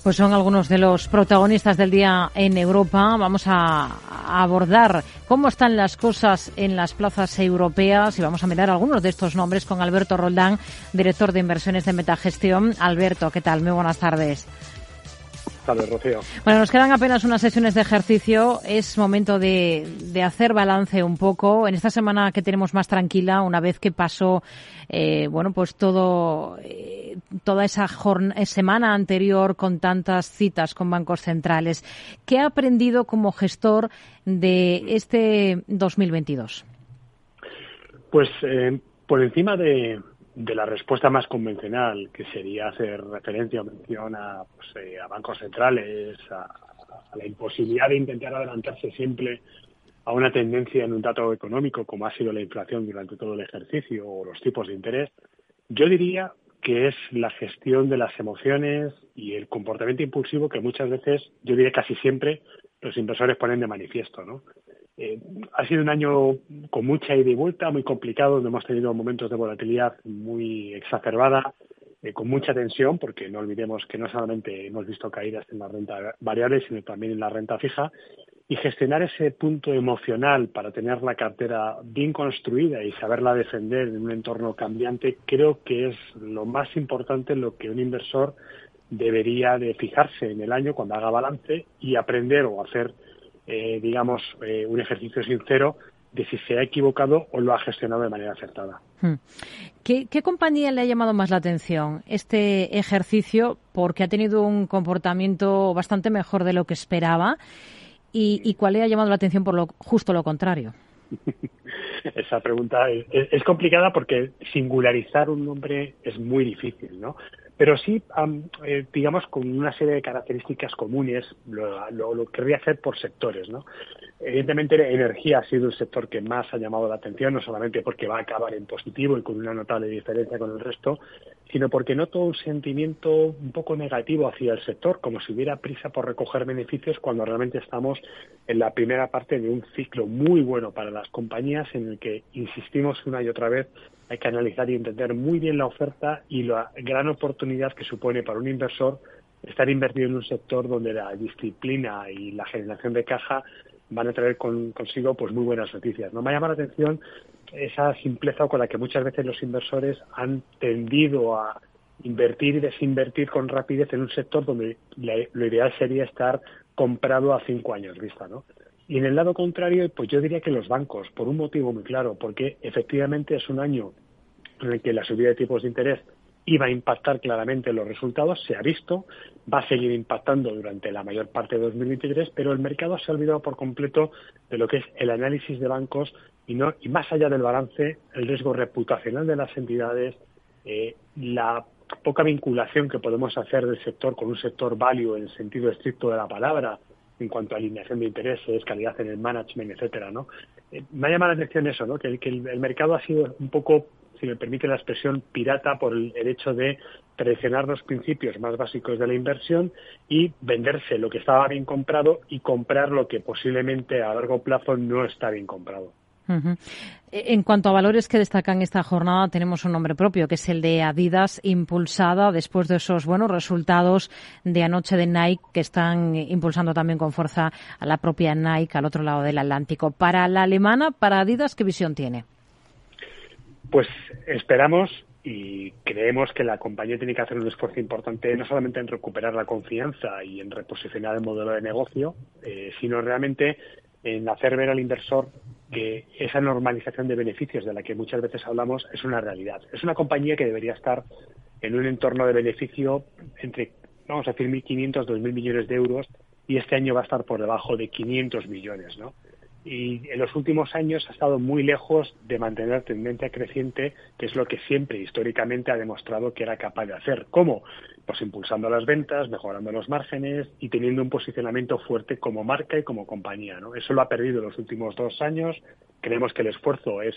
Pues son algunos de los protagonistas del día en Europa. Vamos a abordar cómo están las cosas en las plazas europeas y vamos a mirar algunos de estos nombres con Alberto Roldán, director de inversiones de Metagestión. Alberto, ¿qué tal? Muy buenas tardes. Bueno, nos quedan apenas unas sesiones de ejercicio. Es momento de, hacer balance un poco. En esta semana que tenemos más tranquila, una vez que pasó, eh, bueno, pues todo, eh, toda esa semana anterior con tantas citas con bancos centrales. ¿Qué ha aprendido como gestor de este 2022? Pues eh, por encima de, de la respuesta más convencional, que sería hacer referencia o mención a, pues, eh, a bancos centrales, a, la imposibilidad de intentar adelantarse siempre a una tendencia en un dato económico, como ha sido la inflación durante todo el ejercicio o los tipos de interés, yo diría que es la gestión de las emociones y el comportamiento impulsivo que muchas veces, yo diría casi siempre, los inversores ponen de manifiesto, ¿no? Ha sido un año con mucha ida y vuelta, muy complicado, donde hemos tenido momentos de volatilidad muy exacerbada, eh, con mucha tensión, porque no olvidemos que no solamente hemos visto caídas en la renta variable, sino también en la renta fija, y gestionar ese punto emocional para tener la cartera bien construida y saberla defender en un entorno cambiante, creo que es lo más importante en lo que un inversor debería de fijarse en el año cuando haga balance y aprender o hacer eh, digamos, eh, un ejercicio sincero de si se ha equivocado o lo ha gestionado de manera acertada. Hmm. ¿Qué, compañía le ha llamado más la atención este ejercicio? Porque ha tenido un comportamiento bastante mejor de lo que esperaba. ¿Y, cuál le ha llamado la atención por lo justo lo contrario? Esa pregunta es, es, complicada porque singularizar un nombre es muy difícil, ¿no? Pero sí, eh, digamos, con una serie de características comunes, lo, lo, querría hacer por sectores, ¿no? Evidentemente, energía ha sido el sector que más ha llamado la atención, no solamente porque va a acabar en positivo y con una notable diferencia con el resto, sino porque noto un sentimiento un poco negativo hacia el sector, como si hubiera prisa por recoger beneficios cuando realmente estamos en la primera parte de un ciclo muy bueno para las compañías en el que insistimos una y otra vez hay que analizar y entender muy bien la oferta y la gran oportunidad que supone para un inversor estar invertido en un sector donde la disciplina y la generación de caja van a traer consigo pues muy buenas noticias. No me llama la atención esa simpleza con la que muchas veces los inversores han tendido a invertir y desinvertir con rapidez en un sector donde lo ideal sería estar comprado a cinco años vista, ¿no? Y en el lado contrario, pues yo diría que los bancos, por un motivo muy claro, porque efectivamente es un año en el que la subida de tipos de interés iba a impactar claramente en los resultados, se ha visto, va a seguir impactando durante la mayor parte de 2023, pero el mercado se ha olvidado por completo de lo que es el análisis de bancos y, no, y más allá del balance, el riesgo reputacional de las entidades, eh, la poca vinculación que podemos hacer del sector con un sector value en el sentido estricto de la palabra, en cuanto a alineación de intereses, calidad en el management, etcétera, ¿no? Eh, me ha llamado la atención eso, ¿no? Que, el, mercado ha sido un poco, si me permite la expresión, pirata por el, hecho de presionar los principios más básicos de la inversión y venderse lo que estaba bien comprado y comprar lo que posiblemente a largo plazo no está bien comprado. En cuanto a valores que destacan esta jornada, tenemos un nombre propio, que es el de Adidas, impulsada después de esos buenos resultados de anoche de Nike, que están impulsando también con fuerza a la propia Nike al otro lado del Atlántico. Para la alemana, para Adidas, ¿qué visión tiene? Pues esperamos y creemos que la compañía tiene que hacer un esfuerzo importante no solamente en recuperar la confianza y en reposicionar el modelo de negocio, eh, sino realmente en hacer ver al inversor que esa normalización de beneficios de la que muchas veces hablamos es una realidad. Es una compañía que debería estar en un entorno de beneficio entre, vamos a decir, 1.500, 2.000 millones de euros y este año va a estar por debajo de 500 millones, ¿no? Y en los últimos años ha estado muy lejos de mantener tendencia creciente, que es lo que siempre históricamente ha demostrado que era capaz de hacer. ¿Cómo? Pues impulsando las ventas, mejorando los márgenes y teniendo un posicionamiento fuerte como marca y como compañía. ¿no? Eso lo ha perdido en los últimos dos años. Creemos que el esfuerzo es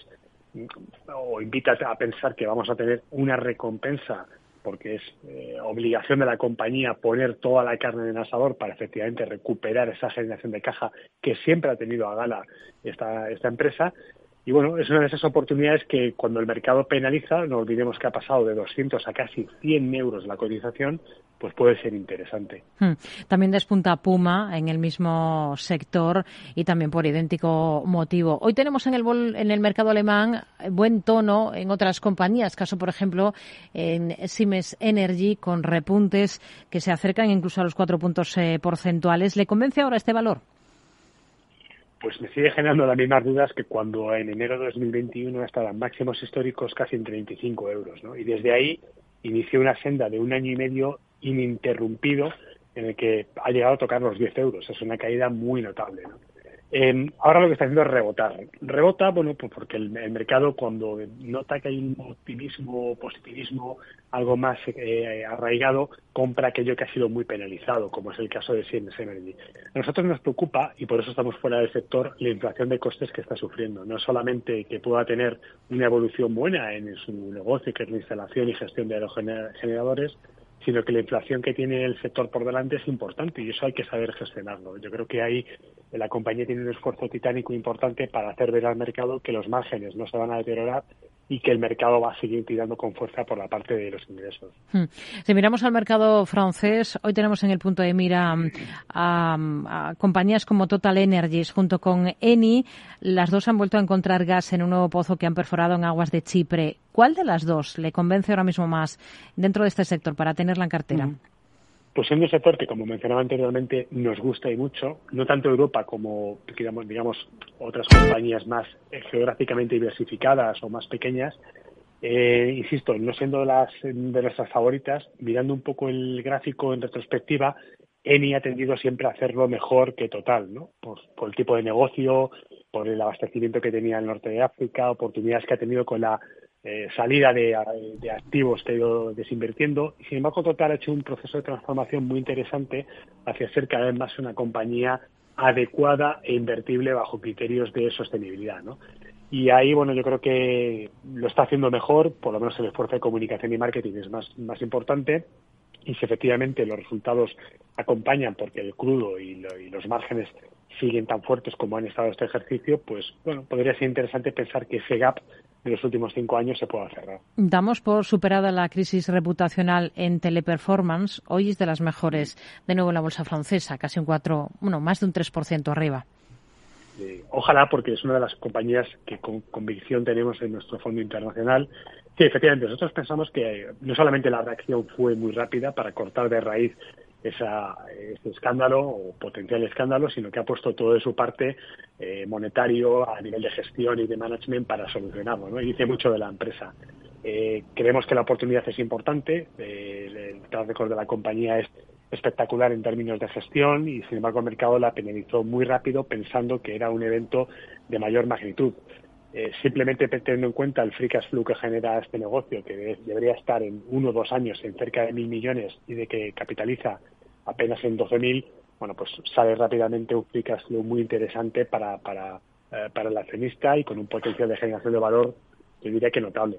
o invita a pensar que vamos a tener una recompensa porque es eh, obligación de la compañía poner toda la carne en el asador para efectivamente recuperar esa generación de caja que siempre ha tenido a gala esta, esta empresa. Y bueno, es una de esas oportunidades que cuando el mercado penaliza, no olvidemos que ha pasado de 200 a casi 100 euros la cotización, pues puede ser interesante. Hmm. También despunta Puma en el mismo sector y también por idéntico motivo. Hoy tenemos en el, en el mercado alemán buen tono en otras compañías, caso por ejemplo en Siemens Energy con repuntes que se acercan incluso a los cuatro puntos eh, porcentuales. ¿Le convence ahora este valor? Pues me sigue generando las mismas dudas que cuando en enero de 2021 estaban máximos históricos casi en 35 euros, ¿no? Y desde ahí inició una senda de un año y medio ininterrumpido en el que ha llegado a tocar los 10 euros. Es una caída muy notable, ¿no? Eh, ahora lo que está haciendo es rebotar. Rebota, bueno, pues porque el, mercado cuando nota que hay un optimismo, positivismo, algo más eh, arraigado, compra aquello que ha sido muy penalizado, como es el caso de Siemens Energy. A nosotros nos preocupa, y por eso estamos fuera del sector, la inflación de costes que está sufriendo. No solamente que pueda tener una evolución buena en su negocio, que es la instalación y gestión de aerogeneradores, sino que la inflación que tiene el sector por delante es importante y eso hay que saber gestionarlo. Yo creo que ahí la compañía tiene un esfuerzo titánico importante para hacer ver al mercado que los márgenes no se van a deteriorar y que el mercado va a seguir tirando con fuerza por la parte de los ingresos. Hmm. Si miramos al mercado francés, hoy tenemos en el punto de mira mm, a, compañías como Total Energies junto con Eni. Las dos han vuelto a encontrar gas en un nuevo pozo que han perforado en aguas de Chipre. ¿Cuál de las dos le convence ahora mismo más dentro de este sector para tenerla en cartera? Hmm. Pues siendo sector que, como mencionaba anteriormente, nos gusta y mucho, no tanto Europa como, digamos, digamos otras compañías más eh, geográficamente diversificadas o más pequeñas, eh, insisto, no siendo las de nuestras favoritas, mirando un poco el gráfico en retrospectiva, Eni ha tendido siempre a hacerlo mejor que Total, ¿no? Por, por, el tipo de negocio, por el abastecimiento que tenía en el norte de África, oportunidades que ha tenido con la eh, salida de, activos que ha ido desinvirtiendo. Y sin embargo, Total ha hecho un proceso de transformación muy interesante hacia ser cada vez más una compañía adecuada e invertible bajo criterios de sostenibilidad. ¿no? Y ahí, bueno, yo creo que lo está haciendo mejor, por lo menos el esfuerzo de comunicación y marketing es más, más importante. Y si efectivamente los resultados acompañan porque el crudo y, los márgenes siguen tan fuertes como han estado este ejercicio, pues bueno, podría ser interesante pensar que ese gap de los últimos cinco años se pueda cerrar. Damos por superada la crisis reputacional en teleperformance. Hoy es de las mejores, de nuevo en la bolsa francesa, casi un 4, bueno, más de un 3% arriba. ojalá, porque es una de las compañías que con convicción tenemos en nuestro fondo internacional. Sí, efectivamente, nosotros pensamos que no solamente la reacción fue muy rápida para cortar de raíz esa, ese escándalo o potencial escándalo, sino que ha puesto todo de su parte eh, monetario a nivel de gestión y de management para solucionarlo. ¿no? Y dice mucho de la empresa. Eh, creemos que la oportunidad es importante, eh, el track record de la compañía es espectacular en términos de gestión y sin embargo el mercado la penalizó muy rápido pensando que era un evento de mayor magnitud. Eh, simplemente teniendo en cuenta el free cash flow que genera este negocio, que debería estar en uno o dos años en cerca de mil millones y de que capitaliza apenas en 12.000, bueno, pues sale rápidamente un free cash flow muy interesante para, para, eh, para el accionista y con un potencial de generación de valor, yo diría que notable.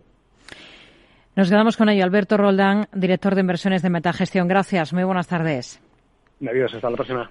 Nos quedamos con ello. Alberto Roldán, director de inversiones de Metagestión. Gracias. Muy buenas tardes. Adiós. Hasta la próxima.